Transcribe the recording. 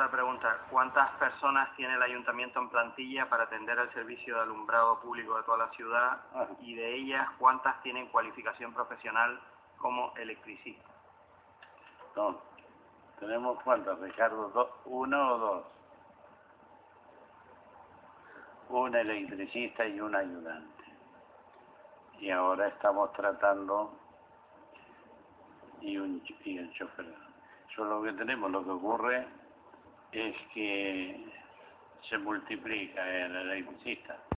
otra pregunta. ¿Cuántas personas tiene el ayuntamiento en plantilla para atender el servicio de alumbrado público de toda la ciudad? Ah. Y de ellas, ¿cuántas tienen cualificación profesional como electricistas? No. ¿Tenemos cuántas, Ricardo? ¿Dos? ¿Uno o dos? Un electricista y un ayudante. Y ahora estamos tratando y un y el chofer. Eso es lo que tenemos. Lo que ocurre es que se multiplica el electricista.